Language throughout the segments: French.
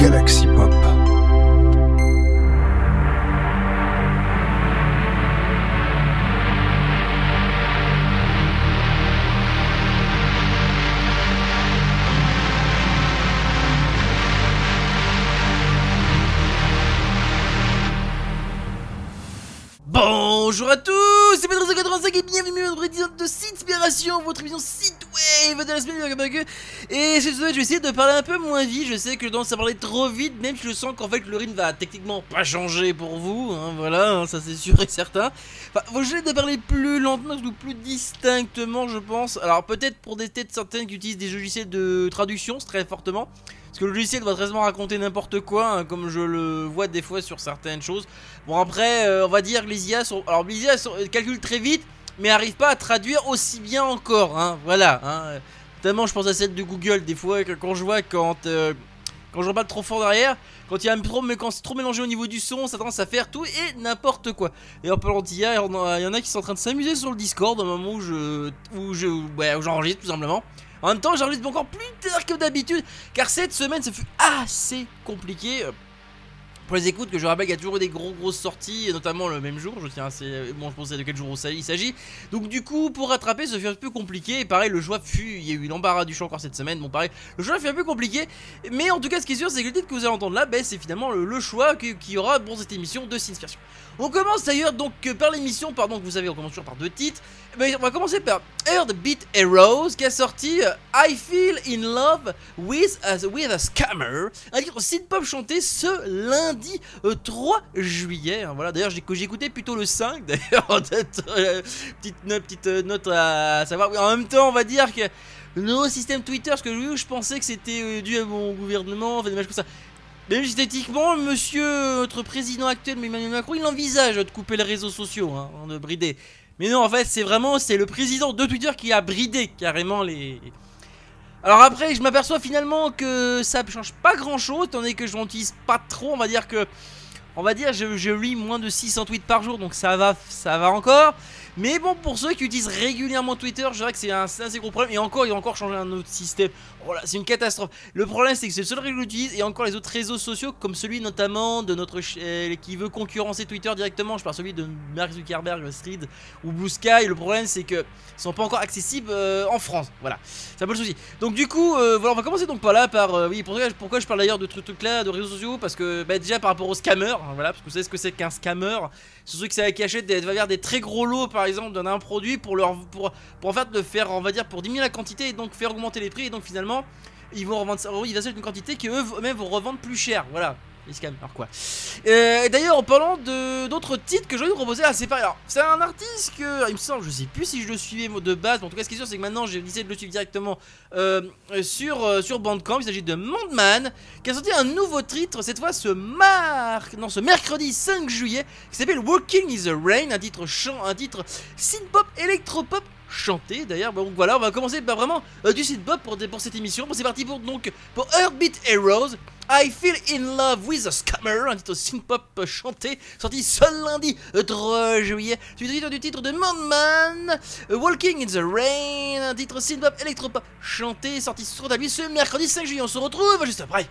Galaxy Pop. Bonjour à tous, c'est Pedro85 et bienvenue à notre épisode de Inspiration, votre émission Synthwave de la semaine. Et cette semaine, je vais essayer de parler un peu moins vite. Je sais que je tendance à parler trop vite, même si je sens qu'en fait le rythme va techniquement pas changer pour vous. hein, voilà, hein, ça c'est sûr et certain. Enfin, vous essayer de parler plus lentement ou plus distinctement, je pense. Alors peut-être pour des têtes certaines qui utilisent des logiciels de traduction, très fortement. Parce que le logiciel va très souvent raconter n'importe quoi, hein, comme je le vois des fois sur certaines choses. Bon après, euh, on va dire que les IA sont... Alors les IA sont- calculent très vite, mais arrivent pas à traduire aussi bien encore, hein, voilà. Hein. Notamment je pense à celle de Google, des fois quand je vois quand... euh, quand je trop fort derrière, quand il y a un trop, mais quand c'est trop mélangé au niveau du son, ça tendance à faire tout et n'importe quoi. Et en parlant d'IA, il y en a- qui sont en train de s'amuser sur le Discord au moment où je, où je, où j'enregistre tout simplement. En même temps, j'enregistre encore plus tard que d'habitude, car cette semaine, ça fut assez compliqué. Pour les écoutes, que je rappelle qu'il y a toujours des gros grosses sorties, notamment le même jour. Je tiens assez. Bon, je pensais de quel jour il s'agit. Donc, du coup, pour rattraper, ça fut un peu compliqué. Pareil, le choix fut. Il y a eu l'embarras du choix encore cette semaine. Bon, pareil, le choix fut un peu compliqué. Mais en tout cas, ce qui est sûr, c'est que le titre que vous allez entendre là, ben, c'est finalement le, le choix qu'il y aura pour cette émission de Sinspiration. On commence d'ailleurs donc euh, par l'émission, pardon, que vous savez, on commence toujours par deux titres. On va commencer par Heartbeat Heroes qui a sorti euh, I Feel in Love with a, Scammer, un titre synth-pop chanté ce lundi euh, 3 juillet. hein, voilà, d'ailleurs, j'ai écouté plutôt le 5, d'ailleurs, euh, petite, petite euh, note à savoir. En même temps, on va dire que le nouveau système Twitter, parce que oui, je pensais que c'était euh, dû à mon gouvernement, enfin des comme ça. Même esthétiquement, monsieur, notre président actuel, Emmanuel Macron, il envisage de couper les réseaux sociaux, hein, de brider. Mais non, en fait, c'est vraiment, c'est le président de Twitter qui a bridé carrément les... Alors après, je m'aperçois finalement que ça change pas grand-chose, étant donné que je n'utilise pas trop, on va dire que... On va dire, je, je lis moins de 600 tweets par jour, donc ça va, ça va encore. Mais bon, pour ceux qui utilisent régulièrement Twitter, je dirais que c'est un, assez gros problème. Et encore, ils ont encore changé un autre système. Voilà, c'est une catastrophe. Le problème, c'est que c'est le seul réseau que j'utilise. Et encore les autres réseaux sociaux, comme celui notamment de notre euh, qui veut concurrencer Twitter directement. Je parle celui de Mark Zuckerberg, Thread ou Blue Sky. Le problème, c'est que ils sont pas encore accessibles euh, en France. Voilà, c'est un peu le souci. Donc du coup, euh, voilà, on va commencer donc par là, par oui, pourquoi, pourquoi je parle d'ailleurs de trucs là, de réseaux sociaux, parce que bah, déjà par rapport aux scammers, hein, voilà, parce que vous savez ce que c'est qu'un scammer. C'est ceux qui qui achètent des, va des très gros lots par exemple d'un un produit pour leur pour, pour en fait le faire on va dire pour diminuer la quantité et donc faire augmenter les prix. Et donc finalement ils vont revendre ça, ils achètent une quantité qui eux même vont revendre plus cher. Voilà scammers quoi Euh, d'ailleurs en parlant d'autres titres que vous proposer ah c'est pas alors c'est un artiste que il me semble je sais plus si je le suivais de base mais en tout cas ce qui est sûr c'est que maintenant j'ai décidé de le suivre directement euh, euh, sur euh, sur Bandcamp il s'agit de Mondman qui a sorti un nouveau titre cette fois ce mar... non ce mercredi 5 juillet qui s'appelle Walking is the Rain, un titre chant, un titre synth-pop, électropop chanté d'ailleurs. Donc voilà, on va commencer par vraiment du synth-pop pour, cette émission. Bon, c'est parti pour donc pour Heroes. I Feel in Love with a Scammer, un titre synth-pop chanté, sorti ce lundi euh, 3 juillet. Suite du titre de Mondman, euh, Walking in the Rain, un titre synth-pop, électropop chanté, sorti sur ta ce mercredi 5 juillet. On se retrouve juste après.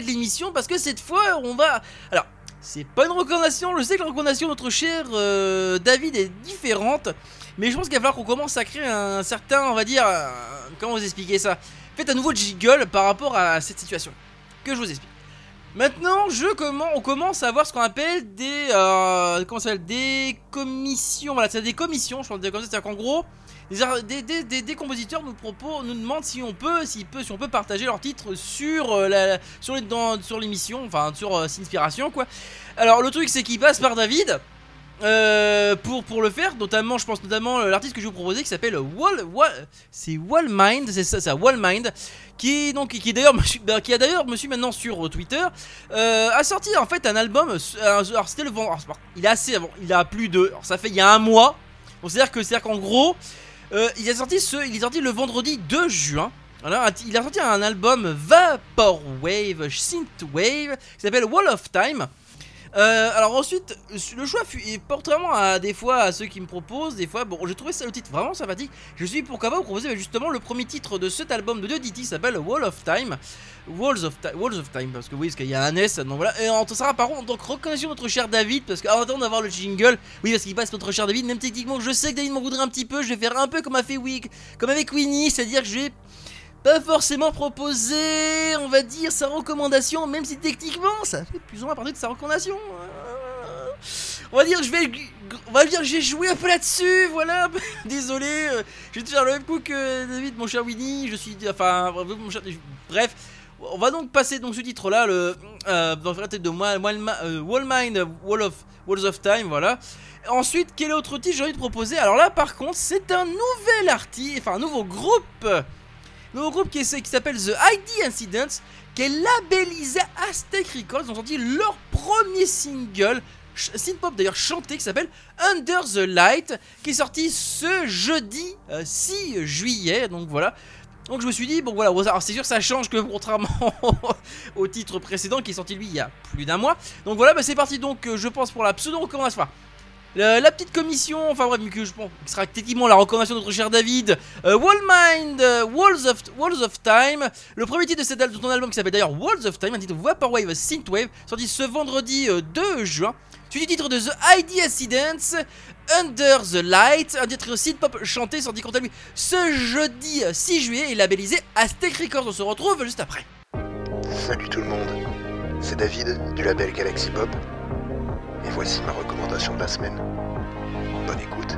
de l'émission parce que cette fois, on va. Alors, c'est pas une recommandation, je sais que la recommandation de notre cher euh, David est différente, mais je pense qu'il va falloir qu'on commence à créer un certain, on va dire. Euh, comment vous expliquer ça? Faites un nouveau jiggle par rapport à cette situation. Que je vous explique. Maintenant, je comment on commence à avoir ce qu'on appelle des euh, comment ça s'appelle? Des commissions. Voilà, c'est des commissions. Je pense c'est-à-dire qu'en gros, des, des, des, des compositeurs nous, propos, nous demandent si on peut, si, peut, si on peut partager leurs titres sur euh, la, sur les, dans, sur l'émission, enfin sur euh, Sinspiration quoi. Alors le truc c'est qu'ils passent par David. Euh, pour, pour le faire, notamment, je pense notamment euh, l'artiste que je vous proposais qui s'appelle Wall, Wall c'est Wallmind, c'est ça, ça Wallmind, qui est donc qui, d'ailleurs bah, qui a d'ailleurs monsieur maintenant sur euh, Twitter euh, a sorti en fait un album. Euh, alors c'était le alors, il a assez, bon, il a plus de, alors, ça fait il y a un mois. Donc c'est à dire que c'est à dire qu'en gros euh, il a est sorti le vendredi 2 juin. Il a sorti un album Vaporwave, Synthwave, qui s'appelle Wall of Time. Euh, alors ensuite, le choix fut, il porte vraiment à des fois à ceux qui me proposent, des fois, bon, j'ai trouvé ça le titre vraiment sympathique. Je suis pourquoi pas vous proposer justement le premier titre de cet album de Diddy s'appelle Wall of Time. Walls of, Time, parce que oui, parce qu'il y a un S, donc voilà. Et on sera par contre, donc reconnaissons notre cher David, parce attendant d'avoir le jingle, oui, parce qu'il passe notre cher David, même techniquement, je sais que David m'en voudrait un petit peu, je vais faire un peu comme a fait Wick, comme avec Winnie, c'est-à-dire que je vais pas forcément proposer, on va dire, sa recommandation, même si techniquement, ça fait plus ou moins partie de sa recommandation. On va dire, je vais, on va dire, j'ai joué un peu là-dessus, voilà. Désolé, euh, je vais te faire le même coup que David, mon cher Winnie. Je suis, enfin, mon cher, bref. On va donc passer donc ce titre-là, le euh, dans la tête de euh, Wallmind, Wall of Walls of Time, voilà. Ensuite, quel autre titre j'ai envie de proposer? Alors là, par contre, c'est un nouvel artiste, enfin un nouveau groupe, nouveau groupe qui, s'appelle The ID Incidents, qui est labellisé Aztec Records. Ont sorti leur premier single, synth-pop d'ailleurs chanté, qui s'appelle Under the Light, qui est sorti ce jeudi euh, 6 juillet. Donc voilà. Donc je me suis dit, bon voilà, c'est sûr ça change que contrairement au titre précédent qui est sorti lui il y a plus d'un mois. Donc voilà, bah, c'est parti donc euh, je pense pour la pseudo recommandation. Enfin, la, petite commission, enfin bref, que je pense qui sera techniquement la recommandation de notre cher David. Euh, Wallmind, euh, Walls, of, Walls of Time. Le premier titre de, cet de ton album qui s'appelle d'ailleurs Walls of Time, un titre Vaporwave Synthwave, sorti ce vendredi euh, 2 juin. Suivi du titre de The ID Accidents, Under the Light, un titre synth-pop chanté sorti quant à lui ce jeudi euh, 6 juillet et labellisé Aztec Records. On se retrouve juste après. Salut tout le monde, c'est David du label Galaxy Pop et voici ma recommandation de la semaine. Bonne écoute.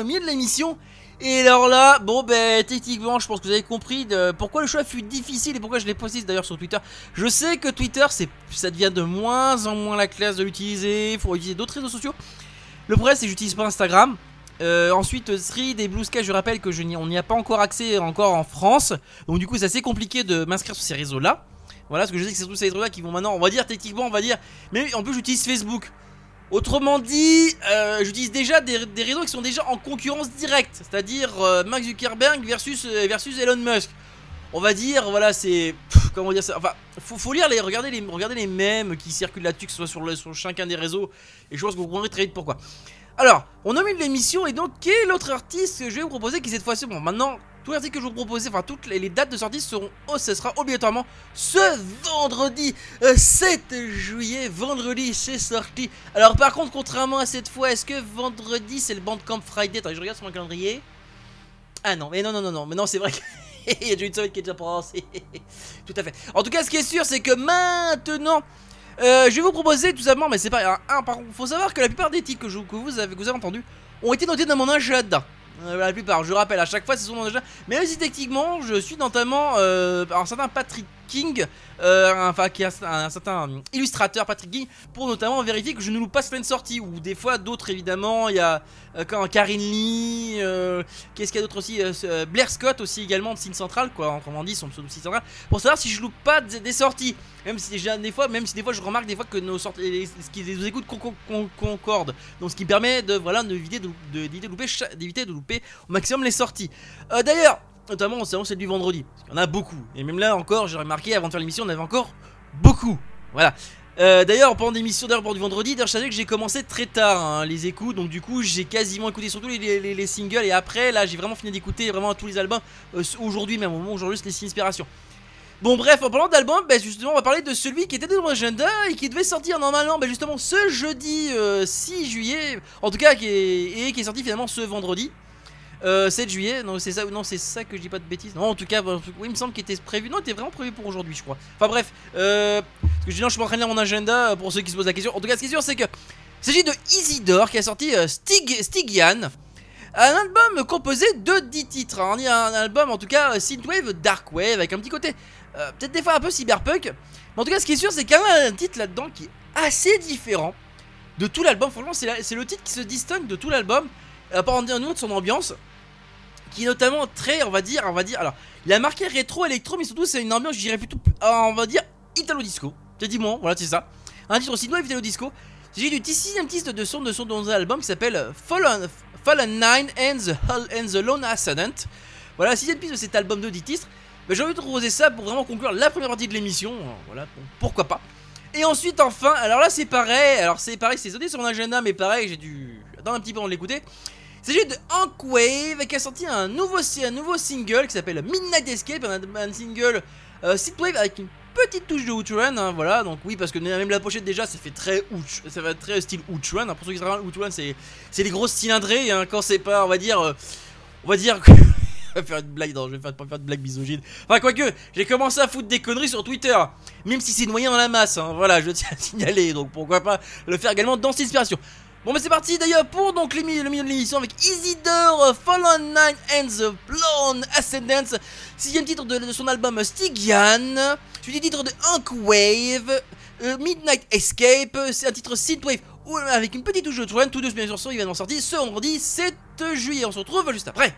Au milieu de l'émission. Et alors là, bon ben techniquement, je pense que vous avez compris de pourquoi le choix fut difficile et pourquoi je l'ai posté d'ailleurs sur Twitter. Je sais que Twitter, c'est ça devient de moins en moins la classe de l'utiliser. Il faut utiliser d'autres réseaux sociaux. Le problème, c'est que j'utilise pas Instagram. Euh, ensuite, Thread et Blue Sky, je rappelle que je n'y- on n'y a pas encore accès encore en France. Donc du coup, c'est assez compliqué de m'inscrire sur ces réseaux-là. Voilà, parce que je sais que c'est tous ces réseaux-là qui vont maintenant, on va dire techniquement, on va dire. Mais en plus, j'utilise Facebook. Autrement dit, euh, j'utilise déjà des, réseaux qui sont déjà en concurrence directe, c'est-à-dire euh, Mark Zuckerberg versus, euh, Elon Musk. On va dire, voilà, c'est. Comment dire ça Enfin, faut, faut lire les. Regardez les, regardez les mèmes qui circulent là-dessus, que ce soit sur, chacun des réseaux, et je pense que vous comprendrez très vite pourquoi. Alors, on a mis l'émission, et donc, quel est l'autre artiste que je vais vous proposer qui cette fois-ci. Bon, maintenant, tous les artistes que je vous proposer, enfin, toutes les, dates de sortie seront. Oh, ce sera obligatoirement ce vendredi euh, 7 juillet. Vendredi, c'est sorti. Alors, par contre, contrairement à cette fois, est-ce que vendredi c'est le Bandcamp Friday? Attends, je regarde sur mon calendrier. Ah non, mais non, non, non, non, mais non, c'est vrai. Il y a déjà une semaine qui est déjà passée. tout à fait. En tout cas, ce qui est sûr, c'est que maintenant. euh, je vais vous proposer tout simplement, mais c'est pas un, par contre, faut savoir que la plupart des titres que, que vous avez, que vous avez entendus ont été notés dans mon agenda. Euh, la plupart, je rappelle, à chaque fois c'est sur mon agenda. Même si techniquement, je suis notamment euh, un certain Patrick King, euh, enfin qui est un, certain illustrateur Patrick King, pour notamment vérifier que je ne loupe pas certaines sorties, ou des fois d'autres évidemment, il y a euh, quand Karine Lee, euh, qu'est-ce qu'il y a d'autre aussi, euh, Blair Scott aussi également de Signe Central, quoi, autrement dit son pseudo Signe Central, pour savoir si je loupe pas des, sorties, même si des fois, même si des fois je remarque des fois que nos sorties, ce qui les écoutes con- con- con- concordent, donc ce qui permet de voilà d'éviter de, de, de d'éviter de louper au maximum les sorties. D'ailleurs, notamment c'est celle du vendredi, parce qu'il y en a beaucoup, et même là encore, j'ai remarqué avant de faire l'émission, on avait encore beaucoup, voilà. Euh, d'ailleurs, pendant l'émission d'ailleurs du vendredi, d'ailleurs, je savais que j'ai commencé très tard hein, les écoutes, donc du coup j'ai quasiment écouté surtout les, les- les singles et après là j'ai vraiment fini d'écouter vraiment tous les albums euh, aujourd'hui même au moment où j'enregistre les inspirations. Bon bref, en parlant d'album, bah, justement on va parler de celui qui était dans mon agenda et qui devait sortir normalement bah, justement ce jeudi euh, 6 juillet, en tout cas qui est, et qui est sorti finalement ce vendredi. Euh, 7 juillet, non c'est ça, non c'est ça que je dis pas de bêtises. Non en tout cas, oui il me semble qu'il était prévu, non il était vraiment prévu pour aujourd'hui je crois. Enfin bref, euh, que je dis suis en train de lire mon agenda euh, pour ceux qui se posent la question. En tout cas ce qui est sûr c'est que s'agit de Isidore qui a sorti euh, Stig, Stygian, un album composé de 10 titres. hein. On dit un album en tout cas synthwave, darkwave avec un petit côté peut-être des fois un peu cyberpunk. Mais en tout cas ce qui est sûr c'est qu'il y a un titre là-dedans qui est assez différent de tout l'album. Franchement c'est le titre qui se distingue de tout l'album, à part en dire de son ambiance qui est notamment très, on va dire, on va dire, alors, il a marqué rétro électro, mais surtout c'est une ambiance, je dirais plutôt, euh, on va dire, italo disco. T'as dit moi, voilà, c'est ça. Un titre aussi noir italo disco. J'ai du sixième titre de son de son dans un album qui s'appelle Fallen, Fallen Nine and the, Hull and the Lone Ascendant. Voilà, sixième piste de cet album de 10 titres. J'ai envie de proposer ça pour vraiment conclure la première partie de l'émission. Voilà, pourquoi pas. Et ensuite, enfin, alors là c'est pareil, alors c'est pareil, c'est sonné sur mon agenda, mais pareil, j'ai dû attendre un petit peu avant de l'écouter. Il s'agit de Hank Wave qui a sorti un nouveau, single qui s'appelle Midnight Escape, un, un single euh, synthwave avec une petite touche de Outrun, hein, voilà, donc oui, parce que même la pochette déjà ça fait très ouch, ça va très style Outrun, hein, pour ceux qui se rappellent, Outrun c'est les grosses cylindrées, hein, quand c'est pas, on va dire, euh, on va dire que. Je faire une blague, non, je vais pas faire de blague misogyne. Enfin, quoique, j'ai commencé à foutre des conneries sur Twitter, même si c'est noyé dans la masse, hein, voilà, je tiens à signaler, donc pourquoi pas le faire également dans cette inspiration. Bon bah c'est parti d'ailleurs pour donc le milieu de l'émission avec Isidore euh, Fallen Nine and the Blown Ascendance, sixième titre de, son album Stygian, suivi du titre de Hank Wave, euh, Midnight Escape, euh, c'est un titre synthwave avec une petite touche de Truen, tous deux bien sûr sont évidemment sortis ce vendredi 7 juillet, on se retrouve juste après.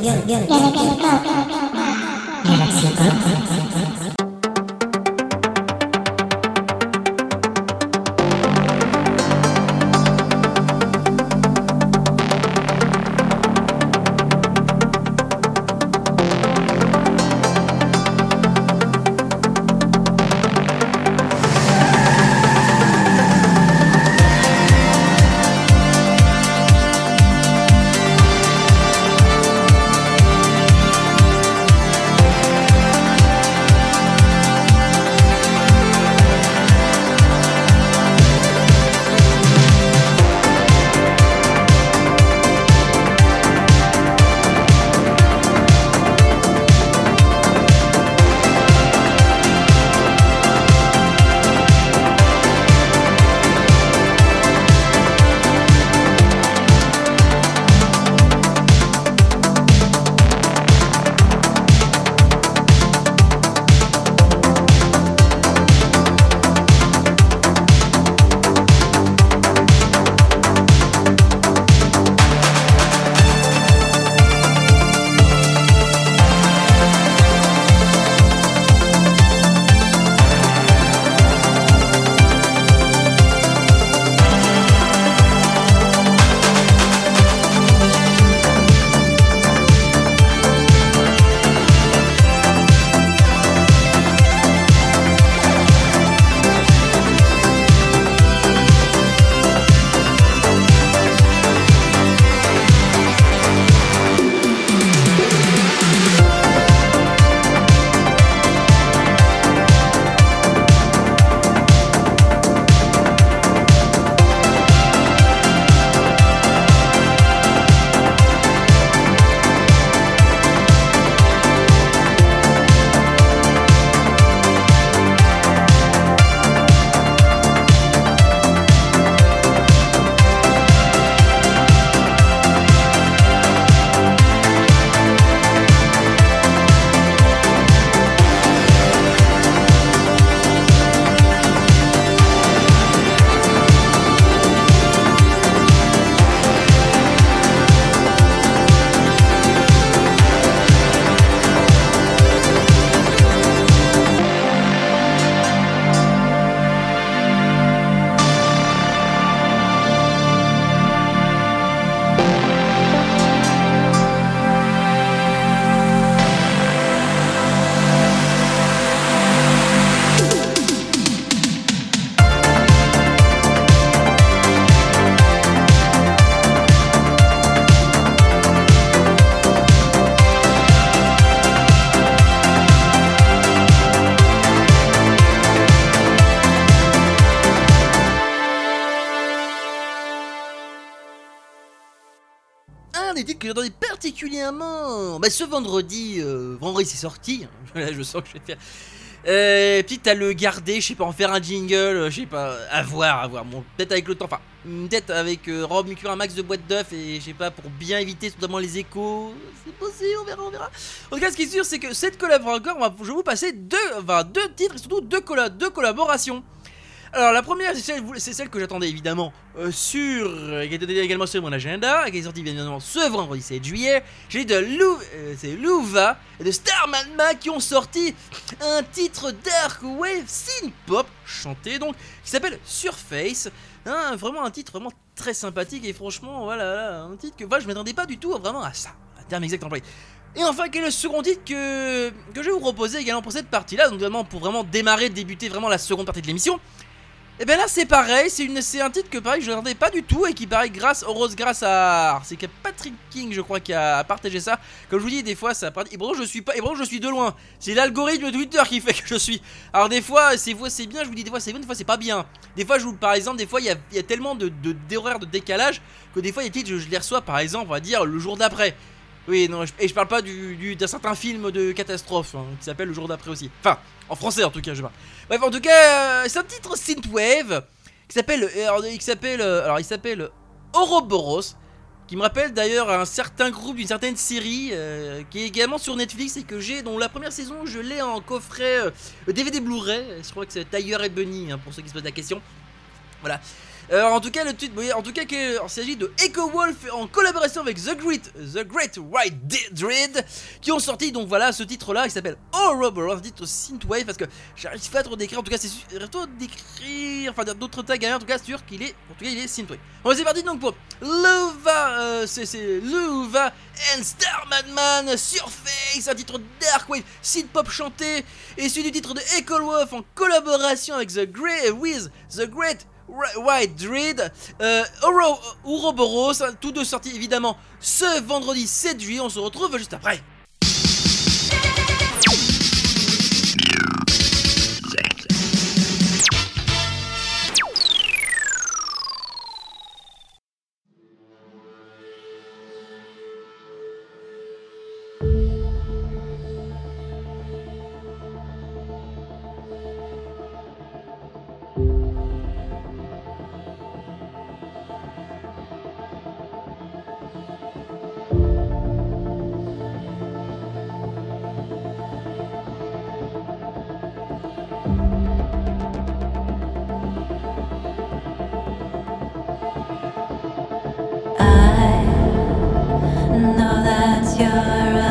Galaxy Pop. Particulièrement. Bah, ce vendredi, euh, vendredi c'est sorti. Là, je sens que je vais faire. Euh, peut-être à le garder, je sais pas, en faire un jingle, euh, je sais pas, à voir, à voir. Peut-être avec le temps, enfin, peut-être avec euh, Rob Mucur un max de boîte d'œufs et je sais pas, pour bien éviter notamment les échos. C'est possible, on verra, on verra. En tout cas, ce qui est sûr, c'est que cette collab encore, je vais vous passer deux, enfin, deux titres et surtout deux, deux collaborations. Alors la première c'est celle, que j'attendais évidemment euh, sur qui était également sur mon agenda qui est sortie bien évidemment ce vendredi 7 juillet. J'ai de euh, Louva et de Starman Ma qui ont sorti un titre dark wave synth pop chanté donc qui s'appelle Surface. Hein, vraiment un titre vraiment très sympathique et franchement voilà, un titre que voilà, je m'attendais pas du tout vraiment à ça. Un terme exact employé. Et enfin, quel est le second titre que, que je vais vous proposer également pour cette partie-là, donc vraiment pour vraiment démarrer, débuter vraiment la seconde partie de l'émission et ben là c'est pareil, c'est un titre que pareil je n'attendais pas du tout et qui pareil grâce heureuse grâce à c'est Patrick King je crois qui a partagé ça. Comme je vous dis des fois ça et pourtant je suis pas et pourtant je suis de loin. C'est l'algorithme Twitter qui fait que je suis. Alors des fois c'est c'est bien, je vous dis des fois c'est bien, des fois c'est pas bien. Des fois je vous par exemple des fois il y a, tellement de de- décalage que des fois des titres je, je les reçois par exemple on va dire le jour d'après. Oui, non, et je parle pas du, du- d'un certain film de catastrophe hein, qui s'appelle Le jour d'après aussi. Enfin, en français en tout cas, je parle. Bref, en tout cas, euh, c'est un titre synthwave qui s'appelle, euh, alors, il s'appelle, euh, alors il s'appelle Ouroboros, qui me rappelle d'ailleurs un certain groupe d'une certaine série euh, qui est également sur Netflix et que j'ai, dont la première saison je l'ai en coffret euh, DVD Blu-ray. Je crois que c'est Tiger et Bunny hein, pour ceux qui se posent la question. Voilà. Alors en tout cas le tweet, en tout cas il s'agit de Echo Wolf en collaboration avec The Great, The Great White Dread qui ont sorti donc voilà ce titre là qui s'appelle Horrible, titre synthwave parce que j'arrive pas à trop décrire, en tout cas c'est trop décrire, enfin d'autres tags en tout cas sûr qu'il est, en tout cas il est synthwave. Bon c'est parti donc pour Luva, euh, c'est Luva and Star Madman Surface, un titre dark wave, synth pop chanté, issu du titre de Echo Wolf en collaboration avec The Great with The Great White Dread, euh, Oro- Ouroboros, hein, tous deux sortis évidemment ce vendredi 7 juillet. On se retrouve juste après. You're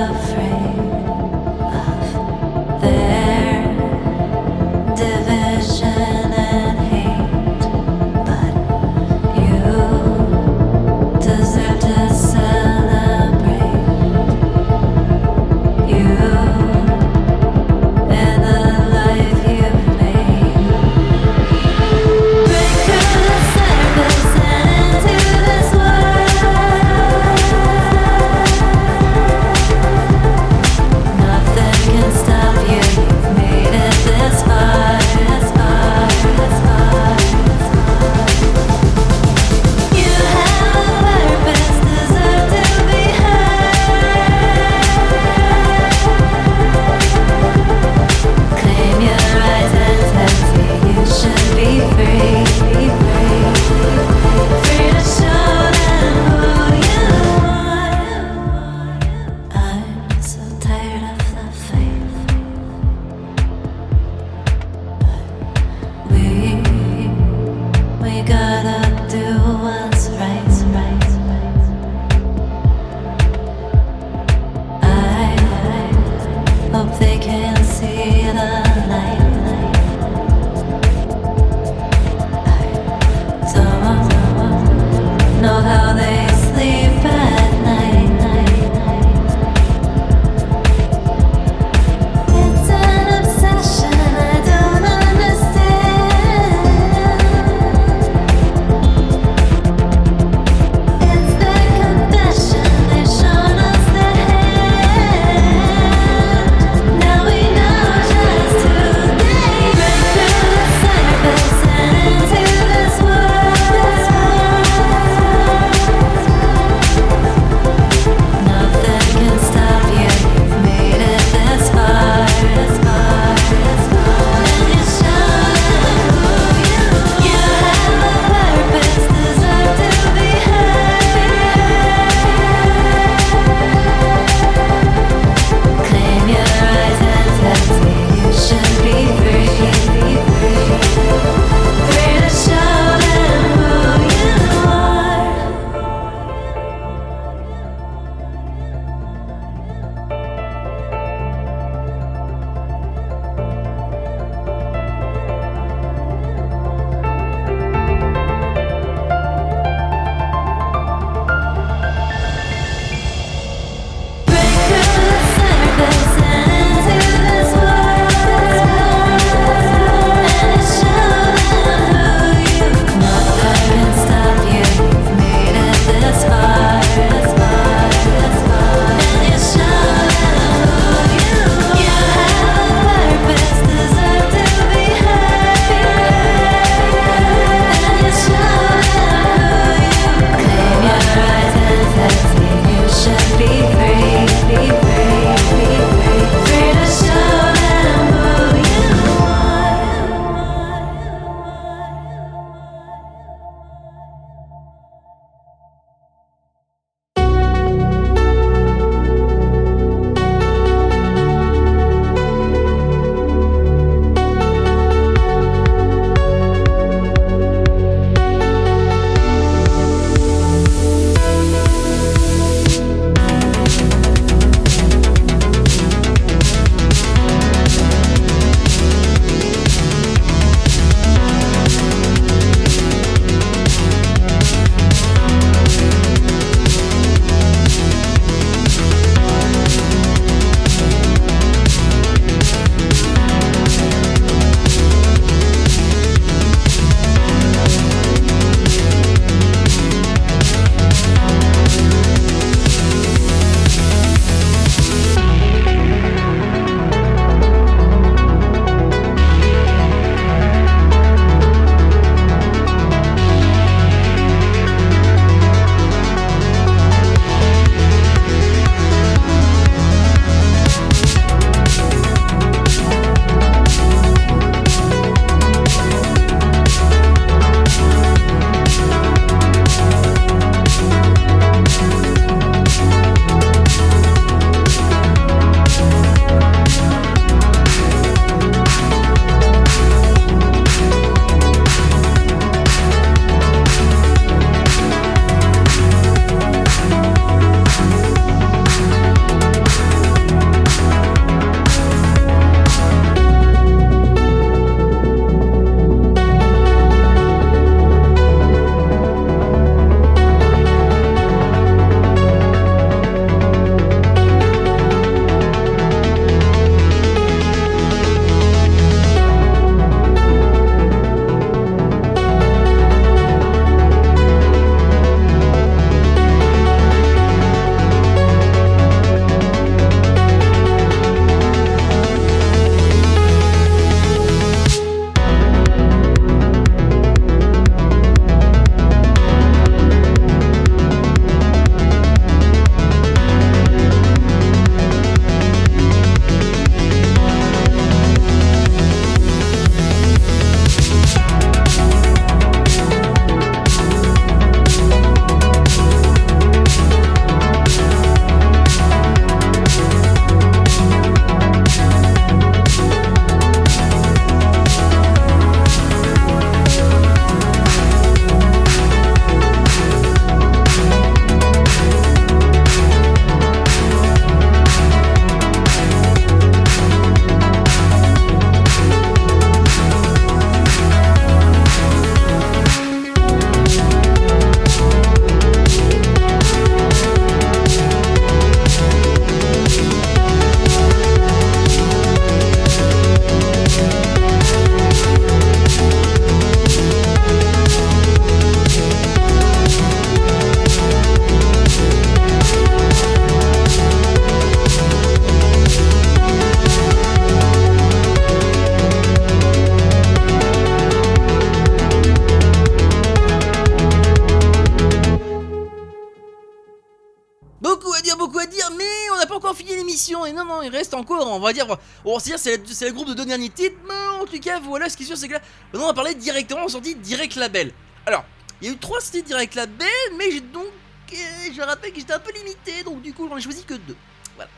va dire, on va se dire c'est le, groupe de deux derniers titres, mais en tout cas voilà, ce qui est sûr c'est que là, maintenant on va parler directement en sortie direct label. Alors, il y a eu trois sorties direct label, mais donc, euh, je rappelle que j'étais un peu limité, donc du coup j'en ai choisi que deux. Voilà.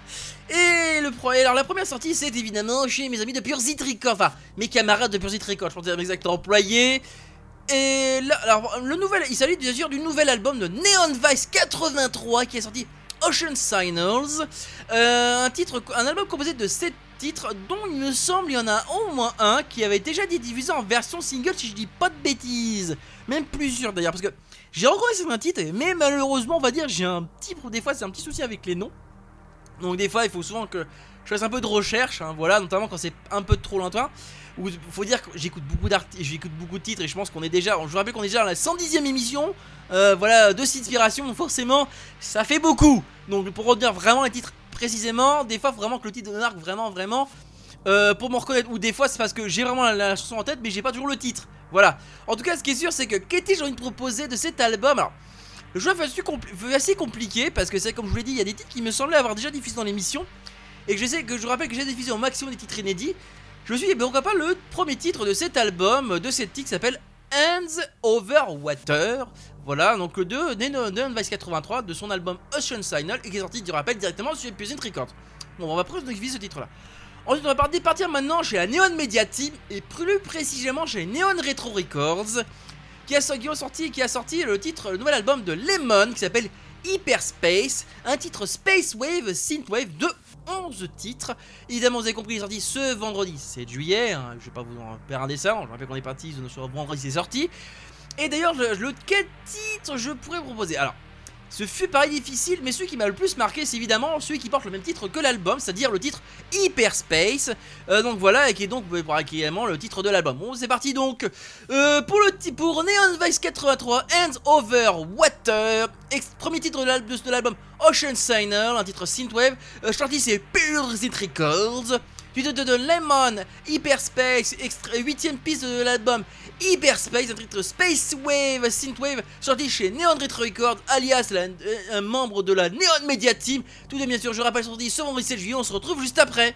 Et le pro- alors la première sortie c'est évidemment chez mes amis de Pure Zit Records, enfin mes camarades de Pure Zit Records, je pense dire exact employé. Et là, alors le nouvel, il s'agit bien sûr du nouvel album de Neon Vice 83 qui est sorti Ocean Signals, Euh, un album composé de 7 titres dont il me semble il y en a au moins un qui avait déjà été diffusé en version single si je dis pas de bêtises, même plusieurs d'ailleurs parce que j'ai reconnu certains titres mais malheureusement on va dire j'ai un petit des fois un petit souci avec les noms. Donc des fois il faut souvent que je fasse un peu de recherche, hein, voilà, notamment quand c'est un peu trop lointain. Ou faut dire que j'écoute beaucoup d'artistes, j'écoute beaucoup de titres et je pense qu'on est déjà, je vous rappelle qu'on est déjà à la 110e émission, euh, voilà, de Inspiration, forcément ça fait beaucoup. Donc pour retenir vraiment les titres précisément, des fois vraiment que le titre me marque vraiment, vraiment, euh, pour me reconnaître. Ou des fois c'est parce que j'ai vraiment la, chanson en tête mais j'ai pas toujours le titre. Voilà. En tout cas ce qui est sûr c'est que qu'est-ce que j'ai envie de proposer de cet album? Alors, le choix fut assez compliqué parce que c'est comme je vous l'ai dit, il y a des titres qui me semblaient avoir déjà diffusé dans l'émission et que je sais que je vous rappelle que j'ai diffusé au maximum des titres inédits. Je suis dit, ben, pourquoi pas le premier titre de cet album, de cette titre qui s'appelle Hands Over Water. Voilà, donc le de Neon Neon Vice 83 de son album Ocean Signal et qui est sorti, je rappelle, directement sur Episode Records. Bon, on va diffuser ce titre là. Ensuite, on va par- partir maintenant chez la Neon Media Team et plus précisément chez Neon Retro Records qui a, sorti, qui a sorti le titre, le nouvel album de Lemon qui s'appelle Hyperspace, un titre Space Wave Synthwave de 11 titres. Évidemment, vous avez compris, il est sorti ce vendredi 7 juillet. hein, je vais pas vous en faire un dessin, je rappelle qu'on est parti sur vendredi, c'est sorti. Et d'ailleurs, le quel titre je pourrais proposer? Alors, ce fut pareil difficile, mais celui qui m'a le plus marqué, c'est évidemment celui qui porte le même titre que l'album, c'est-à-dire le titre Hyperspace. Euh, donc voilà, et qui est donc est également le titre de l'album. Bon, c'est parti donc euh, pour le pour Neon Vice 83, Hands Over Water, premier titre de l'al- de de l'album Ocean Signal, un titre synthwave. Euh, c'est Pure Records. Suite de, de Lemon, Hyperspace, 8ème piste de l'album Hyperspace, un titre Space Wave, Synthwave, sorti chez Neon Retro Records, alias euh, un membre de la Neon Media Team. Tout de bien sûr, je rappelle, sorti ce vendredi 7 juillet, on se retrouve juste après.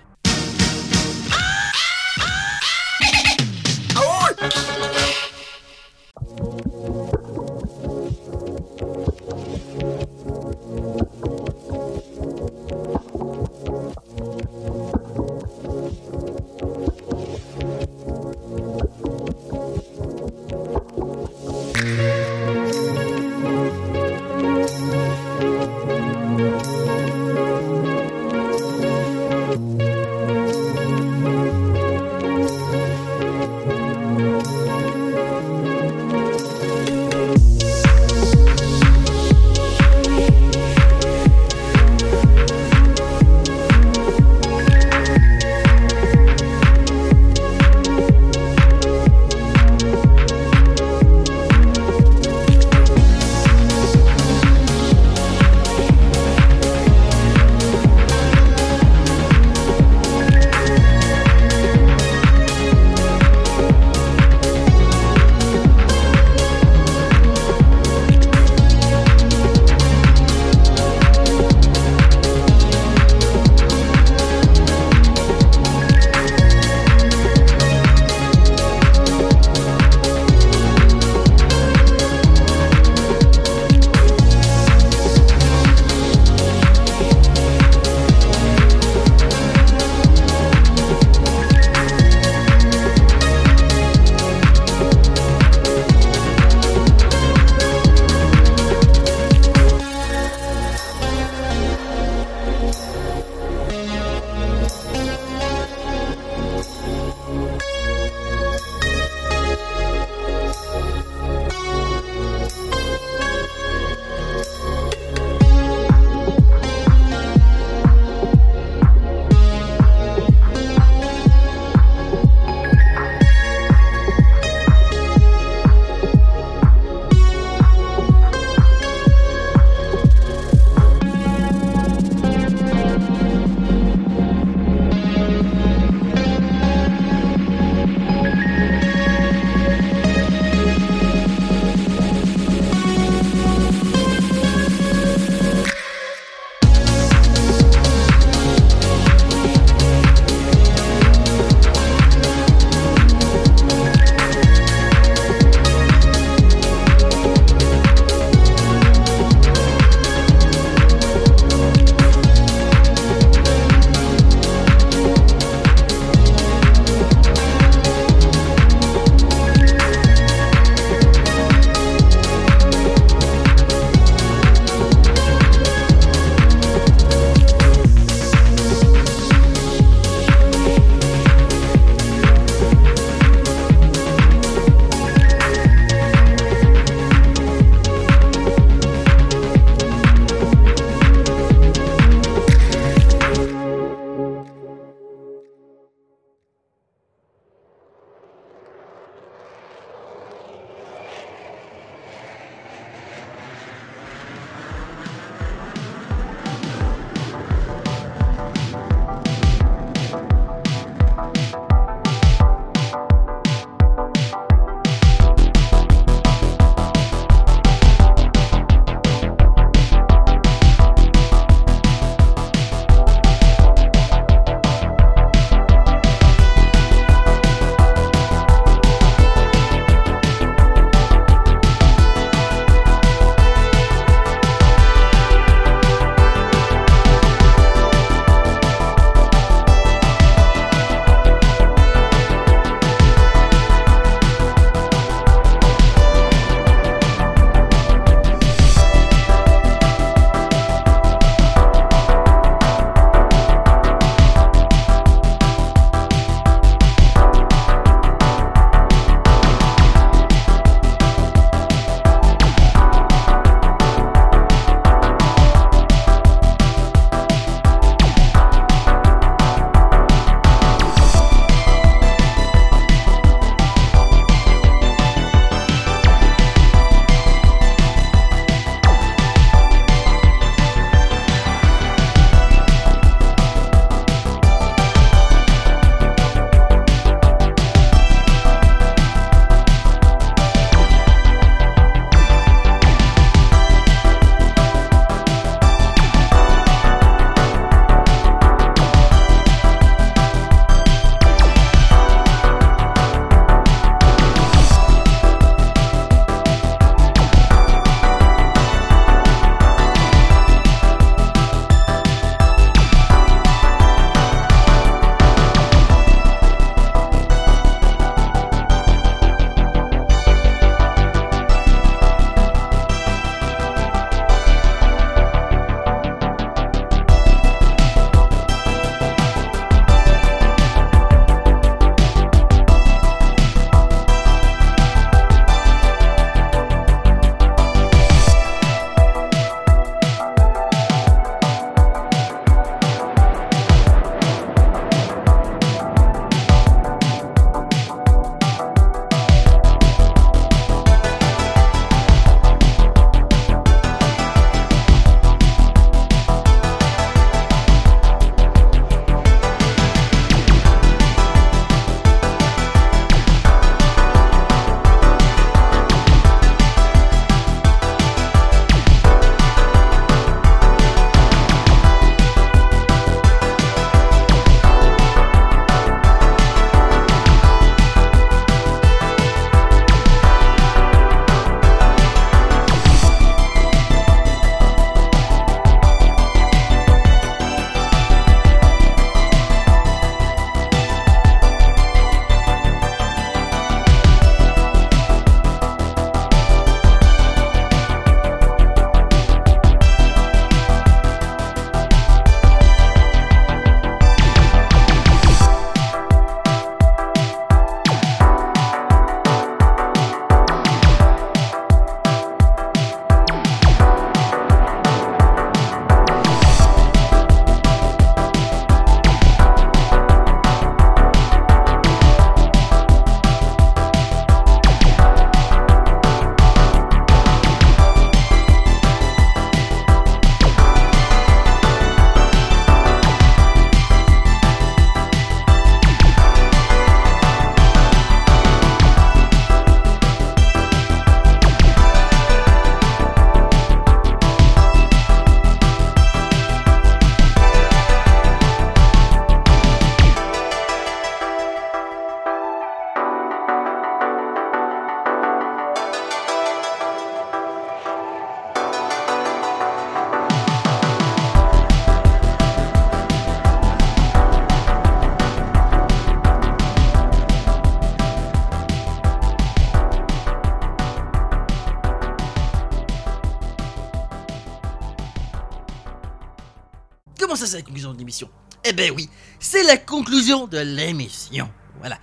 Eh ben oui, c'est la conclusion de l'émission. Voilà.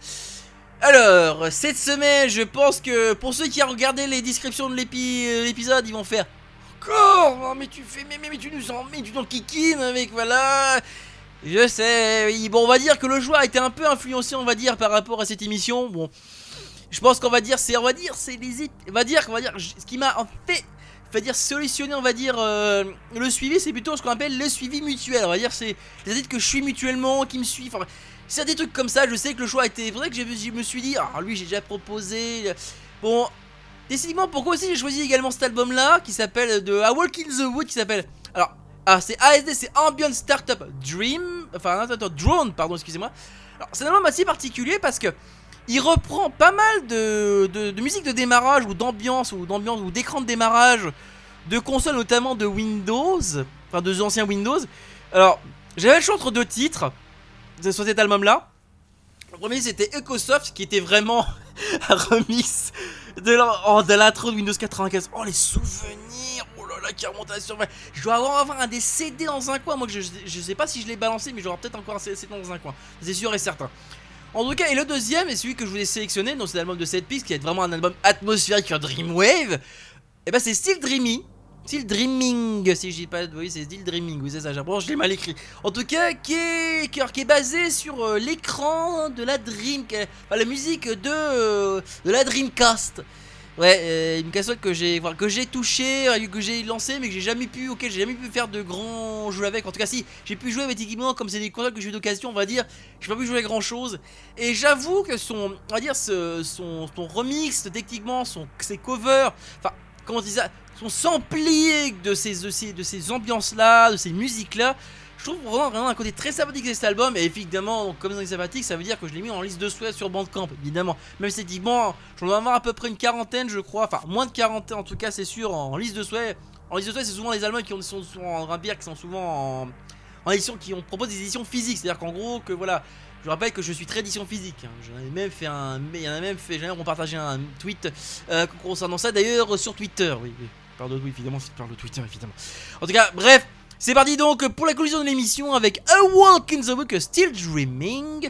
Alors, cette semaine, je pense que pour ceux qui ont regardé les descriptions de euh, l'épisode, ils vont faire Encore mais tu fais, mais, mais, tu nous en mets, tu dans le kikine avec, voilà. Je sais. Bon, on va dire que le joueur a été un peu influencé, on va dire, par rapport à cette émission. Bon, je pense qu'on va dire, c'est, on va dire, c'est les, on va dire, on va dire, ce qui m'a en fait, va dire, solutionné, on va dire, euh, le suivi, c'est plutôt ce qu'on appelle le suivi mutuel. On va dire, c'est adeptes que je suis mutuellement, qui me. Enfin, c'est des trucs comme ça. Je sais que le choix a été. C'est pour ça que je me suis dit, ah, lui, j'ai déjà proposé. Bon, décidément, pourquoi aussi j'ai choisi également cet album-là, qui s'appelle de A Walk in the Wood, qui s'appelle. Alors, ah, c'est ASD, c'est Ambient Startup Dream. Enfin, attends, Drone, pardon, excusez-moi. Alors, c'est un album assez particulier parce que. Il reprend pas mal de, musique de démarrage ou d'ambiance ou d'ambiance ou d'écran de démarrage de consoles notamment de Windows, enfin de anciens Windows. Alors, j'avais le choix entre deux titres sur cet album-là. Le premier c'était Ecosoft qui était vraiment un remix oh, de l'intro de Windows 95. Oh les souvenirs, oh là là qui remonte à la surface. Je dois avoir, un des CD dans un coin. Moi je, je sais pas si je l'ai balancé, mais j'aurai peut-être encore un CD dans un coin. C'est sûr et certain. En tout cas, et le deuxième est celui que je voulais sélectionner dans cet album de 7 pistes qui est vraiment un album atmosphérique Dreamwave. Et bah c'est Still Dreamy. Still Dreaming, si je dis pas. Oui, c'est Still Dreaming, oui, c'est ça, j'apprends, je l'ai mal écrit. En tout cas, qui est, qui est, basé sur euh, l'écran de la Dream. Enfin, la musique de, euh, de la Dreamcast. Ouais, euh, une console que j'ai que j'ai touché, euh, que j'ai lancé, mais que j'ai jamais pu, auquel j'ai jamais pu faire de grands jeux avec. En tout cas, si j'ai pu jouer avec équipements, comme c'est des consoles que j'ai eu d'occasion, on va dire, j'ai pas pu jouer à grand chose. Et j'avoue que son, on va dire, ce- son, son remix, techniquement, son, ses covers, enfin, comment on dit ça, son samplier de ces, de ces, de ces ambiances-là, de ces musiques-là, je trouve vraiment, vraiment un côté très sympathique de cet album. Et évidemment, donc, comme c'est sympathique, ça veut dire que je l'ai mis en liste de souhaits sur Bandcamp, évidemment. Même si bon, j'en dois avoir à peu près une quarantaine, je crois, enfin, moins de quarantaine en tout cas, c'est sûr, en liste de souhaits. En liste de souhaits, c'est souvent les albums qui ont, sont souvent en Rabière, qui sont souvent en, édition, qui on propose des éditions physiques. C'est-à-dire qu'en gros, que voilà. Je rappelle que je suis très édition physique. hein. J'en ai même fait un, mais il y en a même fait, j'en ai même partagé un tweet euh, concernant ça. D'ailleurs sur Twitter, oui, oui. Pardon, oui, évidemment, c'est par le Twitter, évidemment. En tout cas, bref. C'est parti donc pour la conclusion de l'émission avec A Walk in the Book Still Dreaming.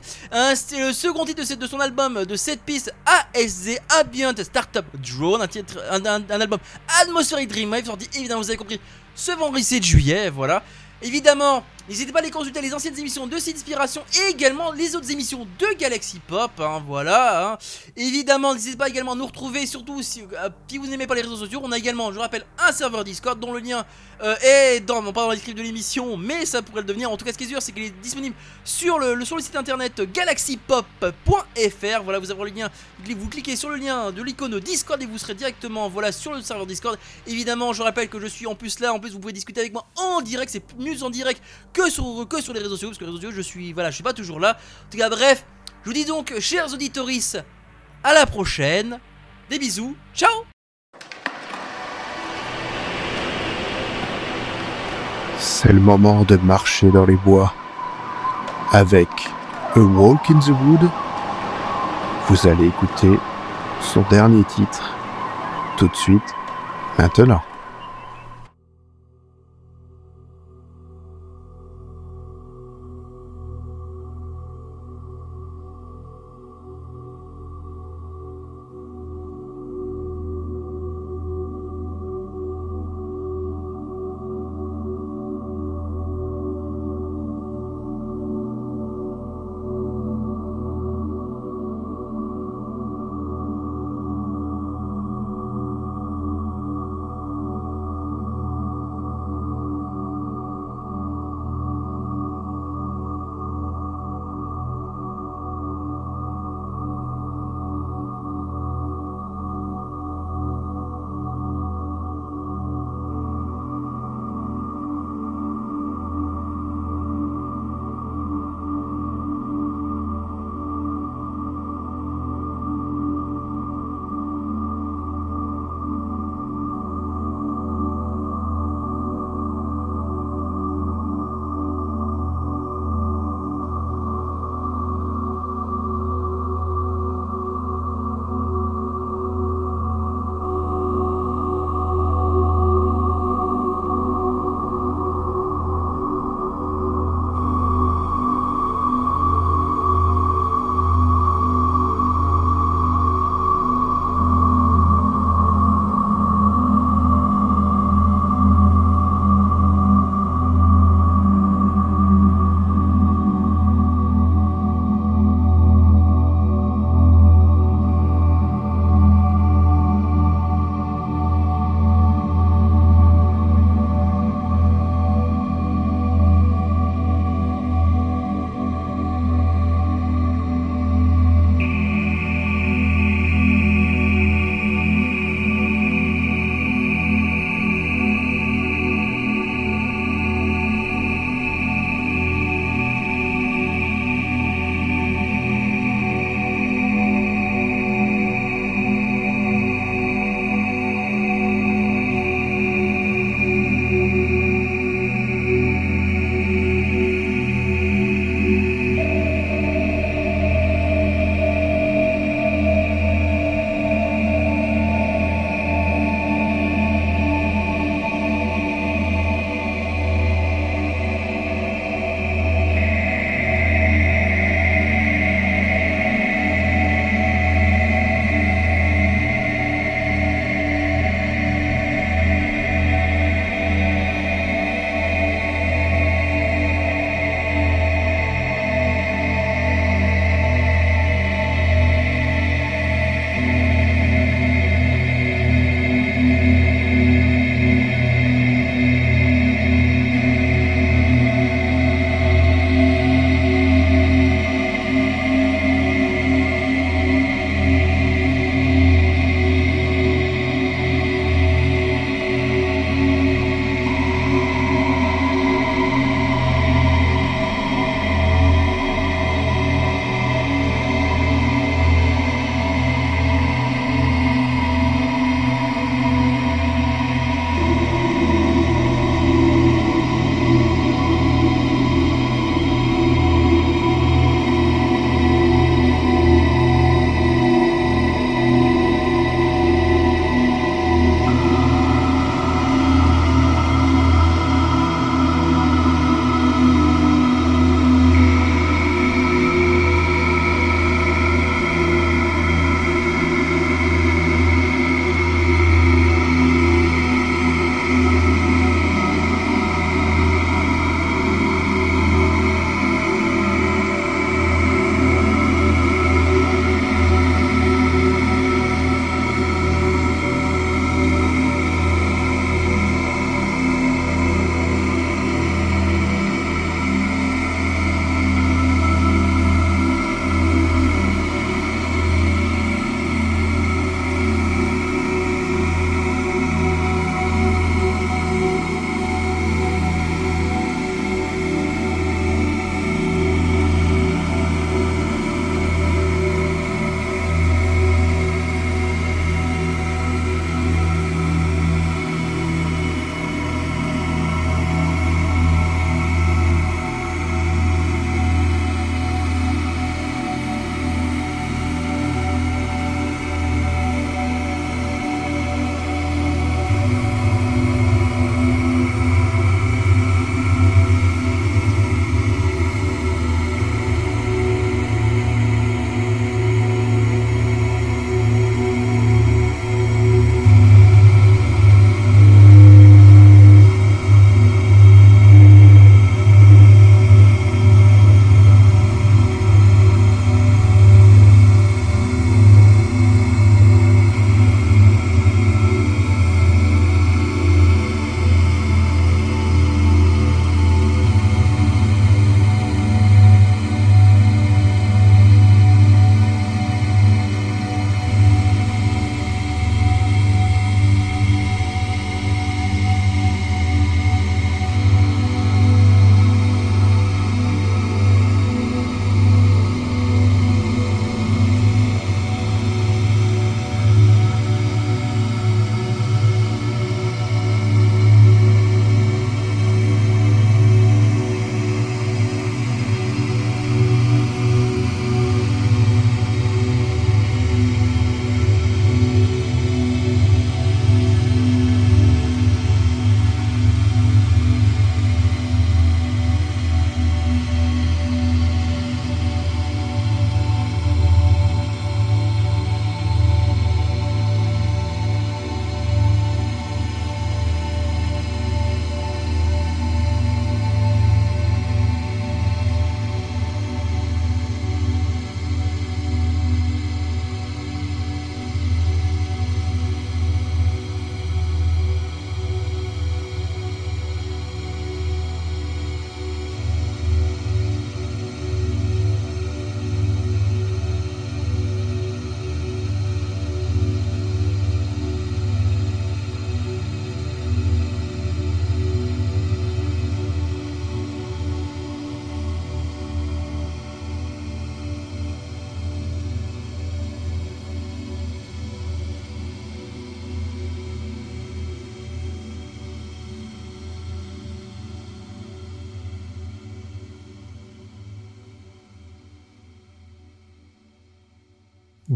C'est le second titre de, son album de 7 pistes ASZ Ambient Startup Drone, un, titre, un- un album atmosphérique Dreamwave sorti évidemment vous avez compris ce vendredi 7 juillet, voilà. Évidemment, n'hésitez pas à aller consulter les anciennes émissions de Inspiration et également les autres émissions de Galaxy Pop, hein, voilà. hein. Évidemment, n'hésitez pas également à nous retrouver, surtout si, euh, si vous n'aimez pas les réseaux sociaux. On a également, je rappelle, un serveur Discord dont le lien euh, est dans, non pas dans la description de l'émission, mais ça pourrait le devenir. En tout cas, ce qui est sûr, c'est qu'il est disponible sur le, le- sur le site internet galaxypop.fr. Voilà, vous avez le lien. Vous cliquez sur le lien de l'icône Discord et vous serez directement voilà, sur le serveur Discord. Évidemment, je rappelle que je suis en plus là. En plus, vous pouvez discuter avec moi en direct. C'est mieux en direct que sur, les réseaux sociaux. Parce que les réseaux sociaux, je suis, voilà, je suis pas toujours là. En tout cas, bref, je vous dis donc, chers auditoris, à la prochaine. Des bisous. Ciao C'est le moment de marcher dans les bois. Avec A Walk in the Wood, vous allez écouter son dernier titre tout de suite, maintenant.